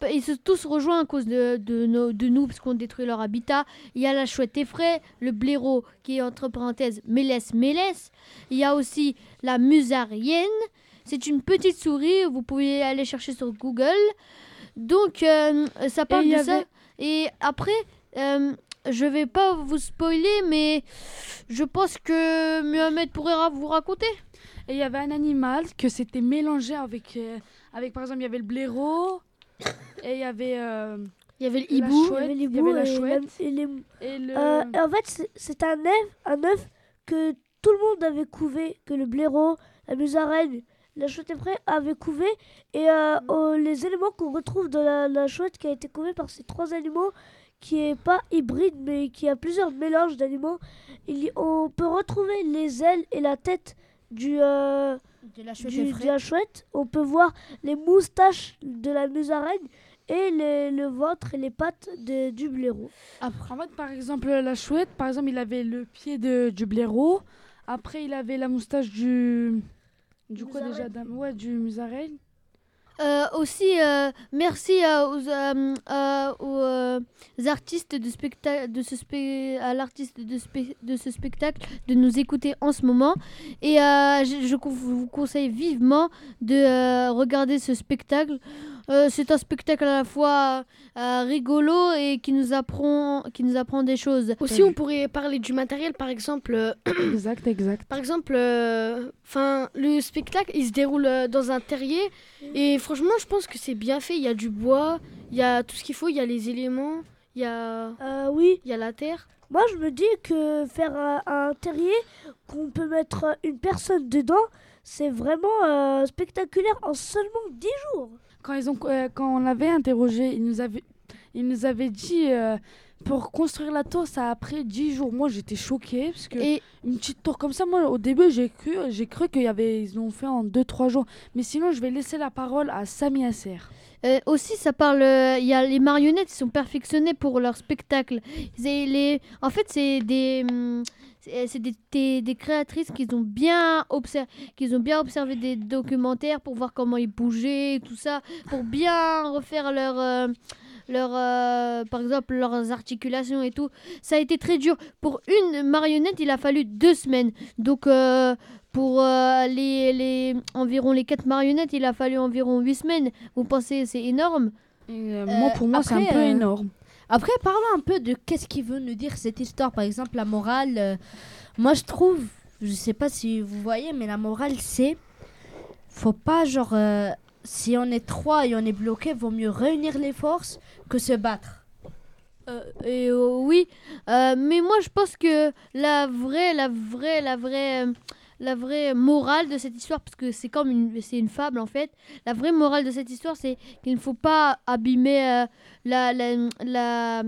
Bah, Ils se tous rejoints à cause de, de, nos- de nous, parce qu'on détruit leur habitat. Il y a la chouette effraie, le blaireau, qui est entre parenthèses Mélès Mélès. Il y a aussi la musarienne. C'est une petite souris, vous pouvez aller chercher sur Google. Donc, euh, ça parle de ça. Et après, euh, je vais pas vous spoiler, mais je pense que Mohamed pourrait ra- vous raconter. Et il y avait un animal que c'était mélangé avec, euh, avec, par exemple, il y avait le blaireau. Et il y avait. euh, Il y avait le hibou. Il y avait avait la et la- chouette. et les- Et le. Euh, en fait, c'est- un œuf, un œuf que tout le monde avait couvé, que le blaireau, la musaraigne, la chouette effraie avaient couvé. Et euh, oh, les éléments qu'on retrouve dans la, la chouette qui a été couvée par ces trois animaux, qui est pas hybride, mais qui a plusieurs mélanges d'animaux, il y- on peut retrouver les ailes et la tête du, euh, De la chouette du- de la chouette. On peut voir les moustaches de la musaraigne et les- le ventre et les pattes de- du blaireau. Après, en fait, par exemple, la chouette, par exemple, il avait le pied de, du blaireau. Après, il avait la moustache du. Du quoi déjà Ouais, du musaraigne. Euh, aussi, euh, merci aux, euh, aux, artistes de spectacle, de ce à l'artiste de, de ce spectacle de nous écouter en ce moment. Et je, vous conseille vivement de regarder ce spectacle. Euh, c'est un spectacle à la fois euh, rigolo et qui nous apprend, qui nous apprend des choses. Aussi, on pourrait parler du matériel, par exemple. euh, exact, exact. Par exemple, euh, 'fin, le spectacle, il se déroule dans un terrier. Et franchement, je pense que c'est bien fait. Il y a du bois, il y a tout ce qu'il faut, il y a les éléments, il y a, Euh, oui, il y a la terre. Moi, je me dis que faire un, un terrier, qu'on peut mettre une personne dedans, c'est vraiment euh, spectaculaire en seulement 10 jours. Quand, ils ont, euh, quand on l'avait interrogé, il nous avait, il nous avait dit euh, pour construire la tour, ça a pris 10 jours. Moi, j'étais choquée parce que Et une petite tour comme ça, moi, au début, j'ai cru, j'ai cru qu'ils avait, ils l'ont fait en 2-3 jours. Mais sinon, je vais laisser la parole à Sami Asser. Euh, aussi, ça parle. euh, Il y a les marionnettes qui sont perfectionnées pour leur spectacle. Les, en fait, c'est des, hum, c'est c'est des, des, des créatrices qui ont bien observé, qui ont bien observé des documentaires pour voir comment ils bougeaient, et tout ça, pour bien refaire leur, euh, leur, euh, par exemple, leurs articulations et tout. Ça a été très dur. Pour une marionnette, il a fallu deux semaines. Donc euh, pour euh, les, les environ les quatre marionnettes, il a fallu environ huit semaines. Vous pensez c'est énorme? Moi, pour moi, c'est un peu euh, énorme. Après, parlons un peu de qu'est-ce qui veut nous dire cette histoire. Par exemple, la morale. euh, moi, je trouve, je sais pas si vous voyez, mais la morale, c'est. Faut pas, genre. euh, si on est trois et on est bloqué, vaut mieux réunir les forces que se battre. Euh, et euh, oui, mais moi je pense que la vraie, la vraie, la vraie, la vraie morale de cette histoire, parce que c'est comme une, c'est une fable en fait. La vraie morale de cette histoire, c'est qu'il ne faut pas abîmer euh, la, la, la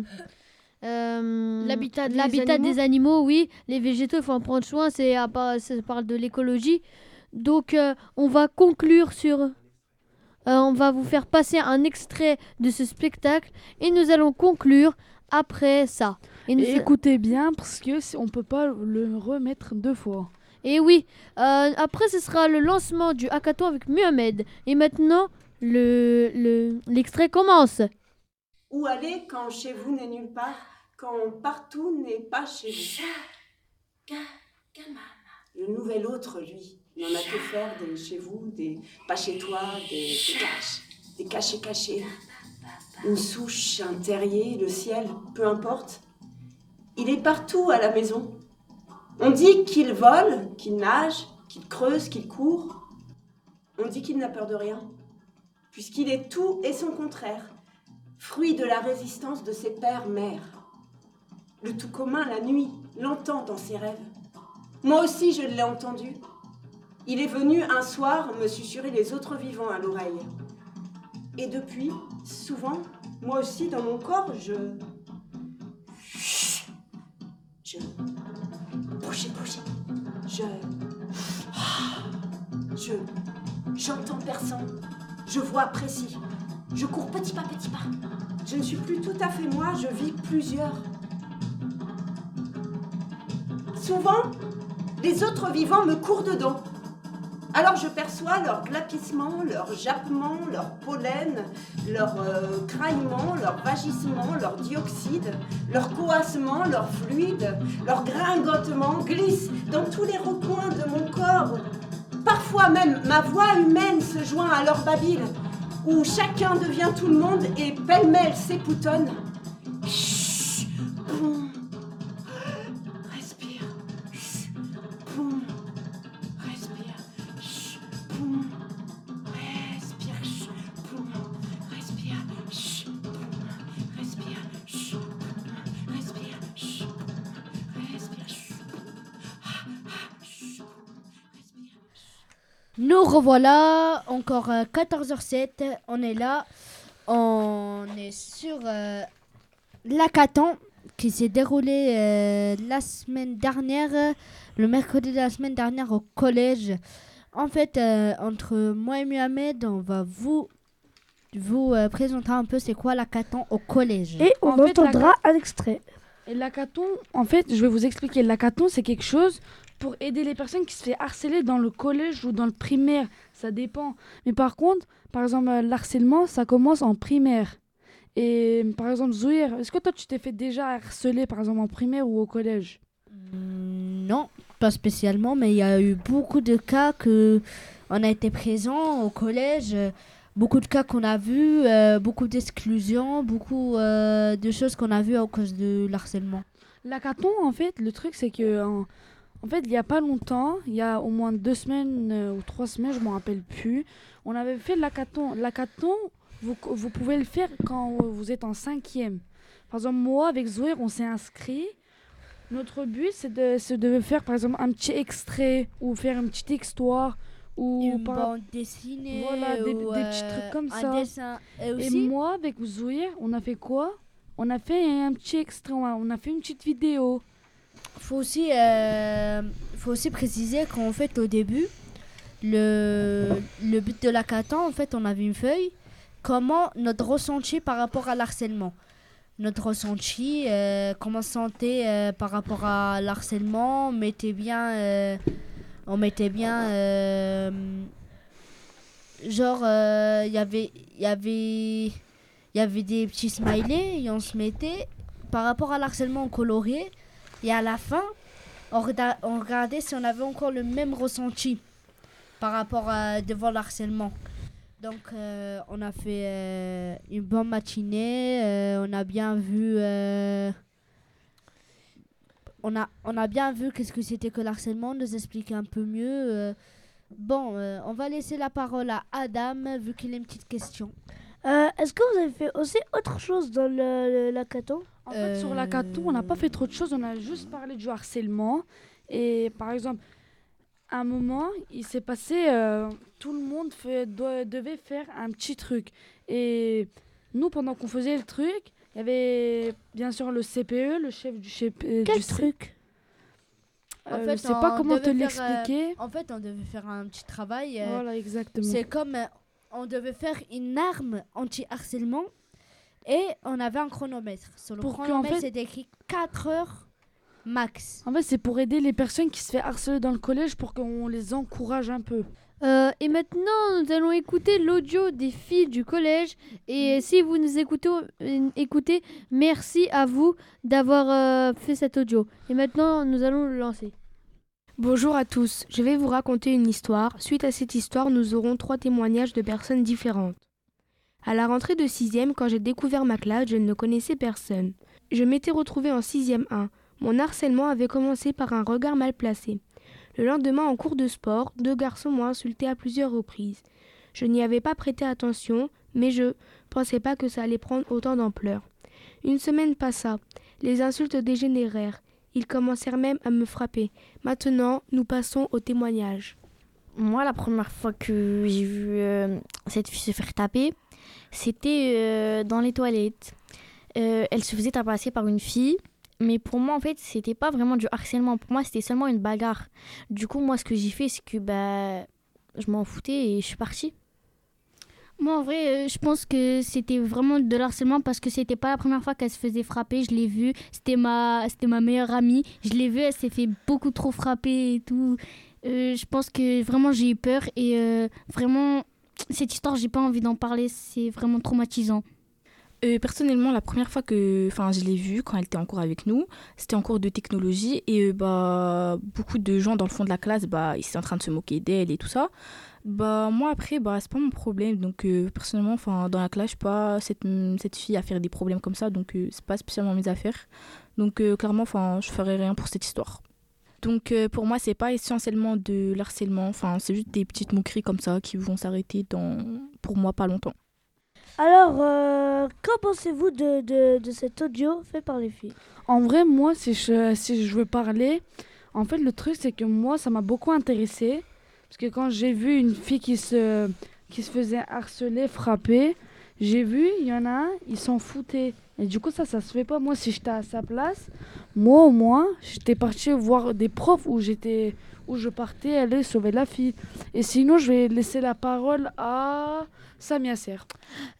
euh, L'habitat des l'habitat animaux. des animaux. Oui, les végétaux, il faut en prendre soin. C'est à part- ça parle de l'écologie. Donc euh, on va conclure sur. euh, on va vous faire passer un extrait de ce spectacle et nous allons conclure après ça. Et, nous- Et écoutez bien, parce que on peut pas le remettre deux fois. Et oui, euh, après ce sera le lancement du hackathon avec Muhammad. Et maintenant, le le- l'extrait commence. Où aller quand chez vous n'est nulle part, quand partout n'est pas chez vous? Le nouvel autre, lui, n'en a que faire des chez vous, des pas chez toi, des, des caches, des cachés cachés. Une souche, un terrier, le ciel, peu importe. Il est partout à la maison. On dit qu'il vole, qu'il nage, qu'il creuse, qu'il court. On dit qu'il n'a peur de rien, puisqu'il est tout et son contraire fruit de la résistance de ses pères-mères. Le tout commun, la nuit, l'entend dans ses rêves. Moi aussi, je l'ai entendu. Il est venu un soir me susurrer les autres vivants à l'oreille. Et depuis, souvent, moi aussi, dans mon corps, je... Je... Bougez, bougez. Je... Je... J'entends personne. Je vois précis. Je cours petit pas, petit pas. Je ne suis plus tout à fait moi, je vis plusieurs. Souvent, les autres vivants me courent dedans. Alors je perçois leur glapissement, leur jappement, leur pollen, leur euh, craillement, leur vagissement, leur dioxyde, leur coassement, leur fluide, leur gringotement dans tous les recoins de mon corps. Parfois même ma voix humaine se joint à leur babile, où chacun devient tout le monde et pêle-mêle s'époutonne. Revoilà, encore euh, 14h07, on est là, on est sur euh, l'hackathon qui s'est déroulé euh, la semaine dernière, euh, le mercredi de la semaine dernière au collège. En fait, euh, entre moi et Mohamed, on va vous, vous euh, présenter un peu c'est quoi l'hackathon au collège. Et on En fait, entendra un extrait. Et l'hackathon, en fait, je vais vous expliquer. L'hackathon, c'est quelque chose pour aider les personnes qui se fait harceler dans le collège ou dans le primaire. Ça dépend. Mais par contre, par exemple, euh, l'harcèlement, ça commence en primaire. Et par exemple, Zouir, est-ce que toi, tu t'es fait déjà harceler, par exemple, en primaire ou au collège? Mm, Non, pas spécialement, mais il y a eu beaucoup de cas que on a été présent au collège, euh, beaucoup de cas qu'on a vus, euh, beaucoup d'exclusions, beaucoup euh, de choses qu'on a vues à cause de l'harcèlement. L'hackathon, en fait, le truc, c'est que. En, en fait, il n'y a pas longtemps, il y a au moins deux semaines euh, ou trois semaines, je ne me rappelle plus, on avait fait l'hackathon. L'hackathon, vous, vous pouvez le faire quand vous êtes en cinquième. Par exemple, moi, avec Zoé, on s'est inscrit. Notre but, c'est de, de faire, par exemple, un petit extrait ou faire une petite histoire. Ou Une par- bande dessinée, Voilà, des, ou, des petits euh, trucs comme un ça. dessin. Et Et moi, avec Zouir, on a fait quoi? On a fait un petit extrait, on a fait une petite vidéo. Faut aussi, euh, faut aussi préciser qu'en fait, au début, le, le but de l'hackathon, en fait, on avait une feuille. Comment notre ressenti par rapport à l'harcèlement Notre ressenti, euh, comment se sentait euh, par rapport à l'harcèlement On mettait bien. on mettait bien. genre, il y avait. Y avait. Y avait des petits smileys et on se mettait par rapport à l'harcèlement coloriait et à la fin on, on regardait si on avait encore le même ressenti par rapport à devant le harcèlement. Donc euh, on a fait euh, une bonne matinée, euh, on a bien vu on a on a bien vu qu'est-ce que c'était que le harcèlement, nous expliquer un peu mieux. bon, on va laisser la parole à Adam vu qu'il a une petite question. Euh, Est-ce que vous avez fait aussi autre chose dans le, le- l'hackathon En fait, sur l'hackathon, on n'a pas fait trop de choses, on a juste parlé du harcèlement. Et par exemple, à un moment, il s'est passé, euh, tout le monde fait- doit- devait faire un petit truc. Et nous, pendant qu'on faisait le truc, il y avait bien sûr le CPE, le chef du chef. euh, Quel du C- truc? Euh, En je sais pas on comment te devait faire, euh, l'expliquer. En fait, on devait faire un petit travail. euh, Voilà, exactement. C'est comme euh, on devait faire une arme anti-harcèlement et on avait un chronomètre. Sur le Pour chronomètre, fait- c'était écrit 4 heures max. En fait, c'est pour aider les personnes qui se font harceler dans le collège pour qu'on les encourage un peu. Euh, et maintenant, nous allons écouter l'audio des filles du collège. Et si vous nous écoutez, euh, écoutez merci à vous d'avoir euh, fait cet audio. Et maintenant, nous allons le lancer. Bonjour à tous, je vais vous raconter une histoire. Suite à cette histoire, nous aurons trois témoignages de personnes différentes. À la rentrée de 6e, quand j'ai découvert ma classe, je ne connaissais personne. Je m'étais retrouvée en 6e 1. Mon harcèlement avait commencé par un regard mal placé. Le lendemain, en cours de sport, deux garçons m'ont insulté à plusieurs reprises. Je n'y avais pas prêté attention, mais je pensais pas que ça allait prendre autant d'ampleur. Une semaine passa. Les insultes dégénérèrent. Ils commencèrent même à me frapper. Maintenant, nous passons au témoignage. Moi, la première fois que j'ai vu euh, cette fille se faire taper, c'était euh, dans les toilettes. Euh, elle se faisait tabasser par une fille, mais pour moi, en fait, c'était pas vraiment du harcèlement. Pour moi, c'était seulement une bagarre. Du coup, moi, ce que j'ai fait, c'est que bah, je m'en foutais et je suis partie. Moi, en vrai, euh, je pense que c'était vraiment de l'harcèlement parce que c'était pas la première fois qu'elle se faisait frapper. Je l'ai vue. C'était ma, c'était ma meilleure amie. Je l'ai vue. Elle s'est fait beaucoup trop frapper et tout. Euh, je pense que vraiment j'ai eu peur et euh, vraiment cette histoire, j'ai pas envie d'en parler. C'est vraiment traumatisant. Personnellement, la première fois que enfin, je l'ai vue, quand elle était en cours avec nous, c'était en cours de technologie et bah, beaucoup de gens dans le fond de la classe, bah, ils étaient en train de se moquer d'elle et tout ça. Bah, moi, après, bah, c'est pas mon problème. Donc, euh, personnellement, enfin, dans la classe, je suis pas cette, cette fille à faire des problèmes comme ça. Donc, euh, c'est pas spécialement mes affaires. Donc, euh, clairement, enfin, je ferai rien pour cette histoire. Donc, euh, pour moi, c'est pas essentiellement de l'harcèlement. Enfin, c'est juste des petites moqueries comme ça qui vont s'arrêter dans, pour moi, pas longtemps. Alors, euh, qu'en pensez-vous de, de, de cet audio fait par les filles? En vrai, moi, si je, si je veux parler, en fait, le truc, c'est que moi, ça m'a beaucoup intéressé. Parce que quand j'ai vu une fille qui se, qui se faisait harceler, frapper, j'ai vu, il y en a un, il s'en foutait. Et du coup, ça, ça se fait pas. Moi, si j'étais à sa place, moi au moins, j'étais partie voir des profs où j'étais, où je partais aller sauver la fille. Et sinon, je vais laisser la parole à Samia Serre.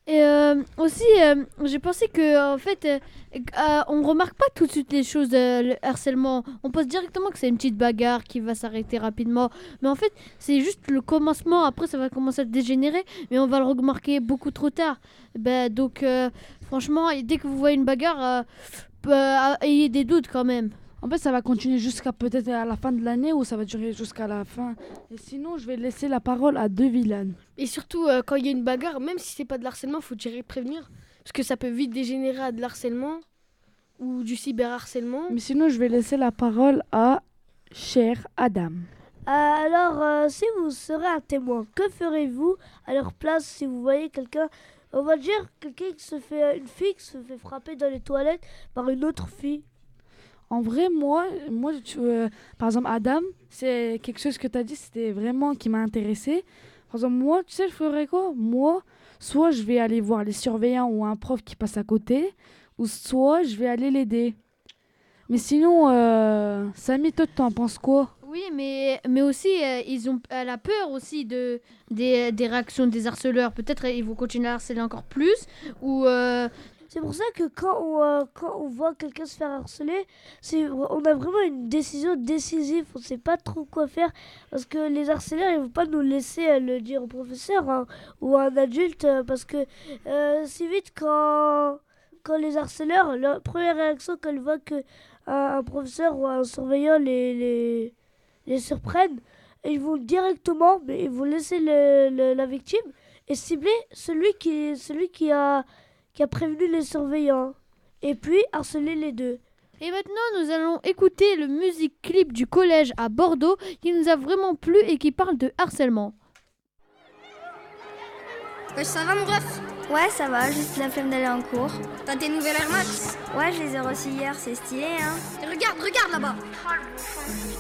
Et euh, aussi, euh, j'ai pensé que en fait, euh, euh, on remarque pas tout de suite les choses, le harcèlement. On pense directement que c'est une petite bagarre qui va s'arrêter rapidement. Mais en fait, c'est juste le commencement. Après, ça va commencer à dégénérer, mais on va le remarquer beaucoup trop tard. Ben, donc, franchement, dès que vous voyez une bagarre, ayez des doutes quand même. En fait, ça va continuer jusqu'à peut-être à la fin de l'année ou ça va durer jusqu'à la fin. Et sinon, je vais laisser la parole à deux vilaines. Et surtout, euh, quand il y a une bagarre, même si c'est pas de l'harcèlement, faut direct prévenir. Parce que ça peut vite dégénérer à de l'harcèlement ou du cyberharcèlement. Mais sinon, je vais laisser la parole à cher Adam. Euh, alors, euh, si vous serez un témoin, que ferez-vous à leur place si vous voyez quelqu'un, on va dire quelqu'un qui se fait, une fille qui se fait frapper dans les toilettes par une autre fille? En vrai, moi, moi euh, par exemple, Adam, c'est quelque chose que tu as dit, c'était vraiment qui m'a intéressé. Par exemple, moi, tu sais, je ferais quoi? Moi, soit je vais aller voir les surveillants ou un prof qui passe à côté, ou soit je vais aller l'aider. Mais sinon, euh, Samy, toi, t'en penses quoi? Oui, mais, mais aussi, euh, ils ont, elle a peur aussi de, des, des réactions des harceleurs. Peut-être ils vont continuer à harceler encore plus. Ou. euh, C'est pour ça que quand on, euh, quand on voit quelqu'un se faire harceler, on a vraiment une décision décisive. On ne sait pas trop quoi faire. Parce que les harceleurs, ils ne vont pas nous laisser euh, le dire au professeur hein, ou à un adulte. euh, parce que si vite, quand, quand les harceleurs, leur première réaction quand ils voient que un, un professeur ou un surveillant les, les, les surprennent, ils vont directement, mais ils vont laisser le- la victime et cibler celui qui, celui qui a qui a prévenu les surveillants. Et puis harceler les deux. Et maintenant, nous allons écouter le musique clip du collège à Bordeaux qui nous a vraiment plu et qui parle de harcèlement. Ouais, ça va mon ref Ouais, ça va, juste la flemme d'aller en cours. T'as tes nouvelles Air Max Ouais, je les ai reçues hier, c'est stylé, hein. Et regarde, regarde là-bas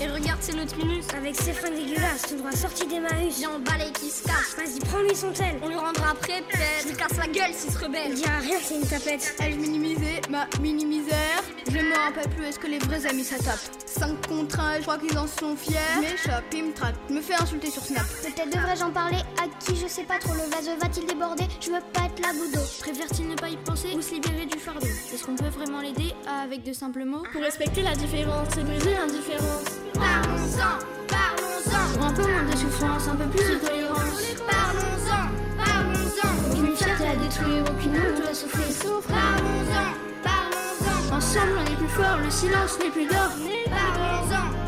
Et regarde, c'est notre minus Avec ses fringues dégueulasses, tout droit sorti d'Emmaüs. Viens, on balaye qui se cache Vas-y, prends-lui son tel. On lui rendra après, peut-être Je lui casse la gueule s'il se rebelle Il dira rien, c'est une tapette. Ai-je minimisé ma mini-misère Je me rappelle plus, est-ce que les vrais amis ça tape? 5 contre 1, je crois qu'ils en sont fiers. M'échappe, ils me traquent, me fait insulter sur Snap. Peut-être devrais-je en parler à qui je sais pas trop. Le vase va-t-il déborder? Je veux pas être la d'eau. Préfère-t-il ne pas y penser ou se libérer du fardeau Est-ce qu'on peut vraiment l'aider avec de simples mots Pour respecter la différence et briser l'indifférence Parlons-en, parlons-en Pour un peu moins de souffrance, un peu plus de tolérance. Parlons-en, parlons-en Aucune fierté à détruire, aucune honte à souffrir. Parlons-en, parlons-en Ensemble on est plus fort, le silence n'est plus d'or. Parlons-en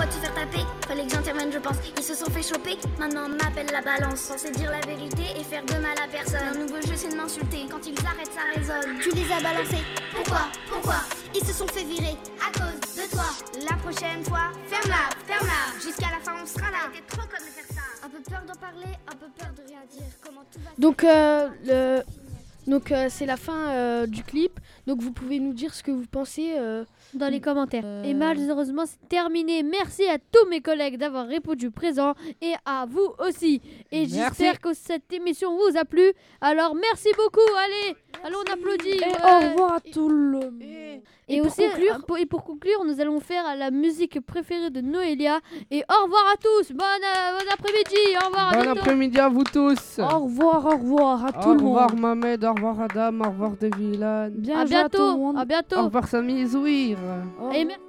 Un pote se faire taper, fallait que j'intervienne, je pense. Ils se sont fait choper, maintenant on appelle la balance. Censé dire la vérité et faire de mal à personne. Un nouveau jeu c'est de m'insulter Quand ils arrêtent, ça résonne. Tu les as balancés Pourquoi? Pourquoi? Ils se sont fait virer À cause de toi. La prochaine fois, Ferme-la, ferme-la Jusqu'à la fin on sera là t'es trop de faire ça. Un peu peur d'en parler, un peu peur de rien dire. Comment tout va Donc, euh, le... Donc euh, c'est la fin euh, du clip. Donc vous pouvez nous dire ce que vous pensez. euh, dans les commentaires. Et malheureusement, c'est terminé. Merci à tous mes collègues d'avoir répondu présent et à vous aussi. Et Merci. j'espère que cette émission vous a plu. Alors, merci beaucoup. Allez, allons, on applaudit. Et au revoir à tout le monde. Et, Et pour aussi, conclure- pour, et pour conclure, nous allons faire la musique préférée de Noélia. Et au revoir à tous. Bon, euh, bon après-midi. Au revoir. à Bon après-midi à vous tous. Au revoir, au revoir à tout Au le monde. revoir Mohamed, au revoir Adam, au revoir Devilan. Bien À joué à tout le bientôt. monde. À bientôt. Au revoir Samy Zouir. Au Et merci.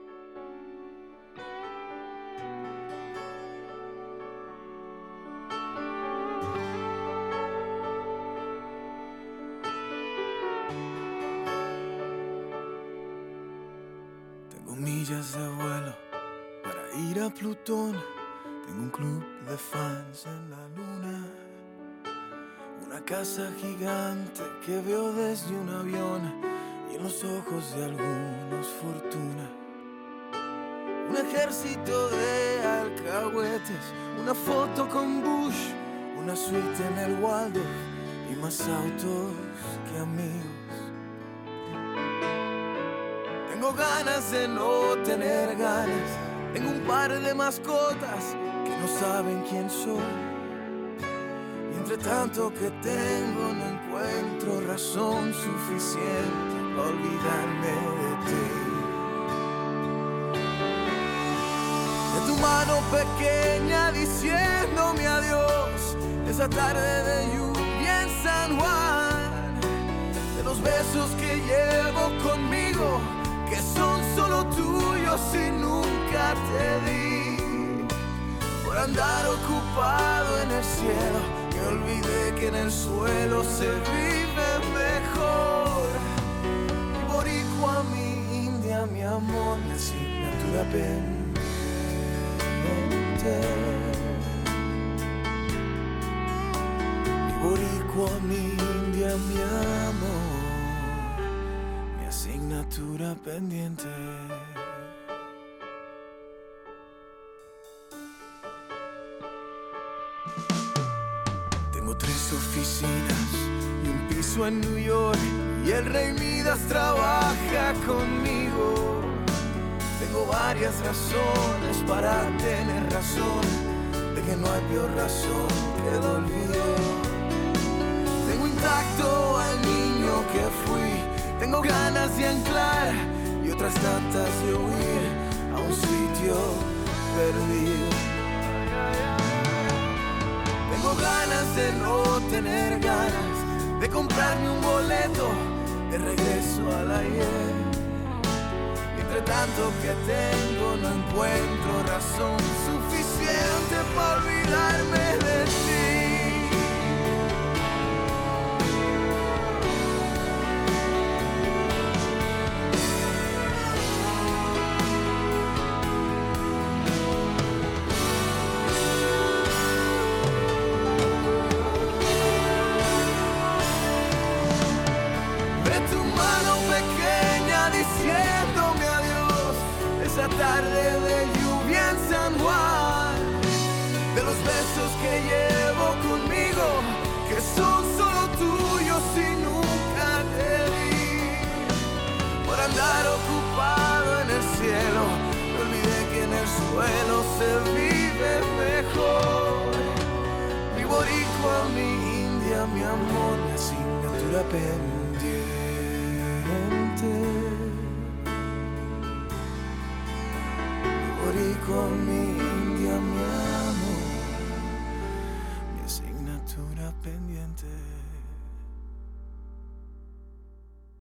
Tengo millas de vuelo para ir a Plutón. Tengo un club de fans en la luna. Una casa gigante que veo desde un avión y en los ojos de algunos fortuna. Un ejército de alcahuetes, una foto con Bush, una suite en el Waldorf y más autos que amigos. Tengo ganas de no tener ganas. Tengo un par de mascotas que no saben quién soy. Entre tanto que tengo no encuentro razón suficiente para olvidarme de ti. De tu mano pequeña diciéndome adiós, esa tarde de lluvia en San Juan, de los besos que llevo conmigo, que son solo tuyos y nunca te di. Por andar ocupado en el cielo, olvidé que en el suelo se vive mejor. Boricua, mi india, mi amor, mi asignatura pendiente. Boricua, mi india, mi amor, mi asignatura pendiente. New York y el rey Midas trabaja conmigo. Tengo varias razones para tener razón de que no hay peor razón que olvido. Tengo intacto al niño que fui, tengo ganas de anclar y otras tantas de huir a un sitio perdido. Tengo ganas de no tener ganas de comprarme un boleto de regreso al ayer. Entre tanto que tengo no encuentro razón suficiente para olvidarme de ti.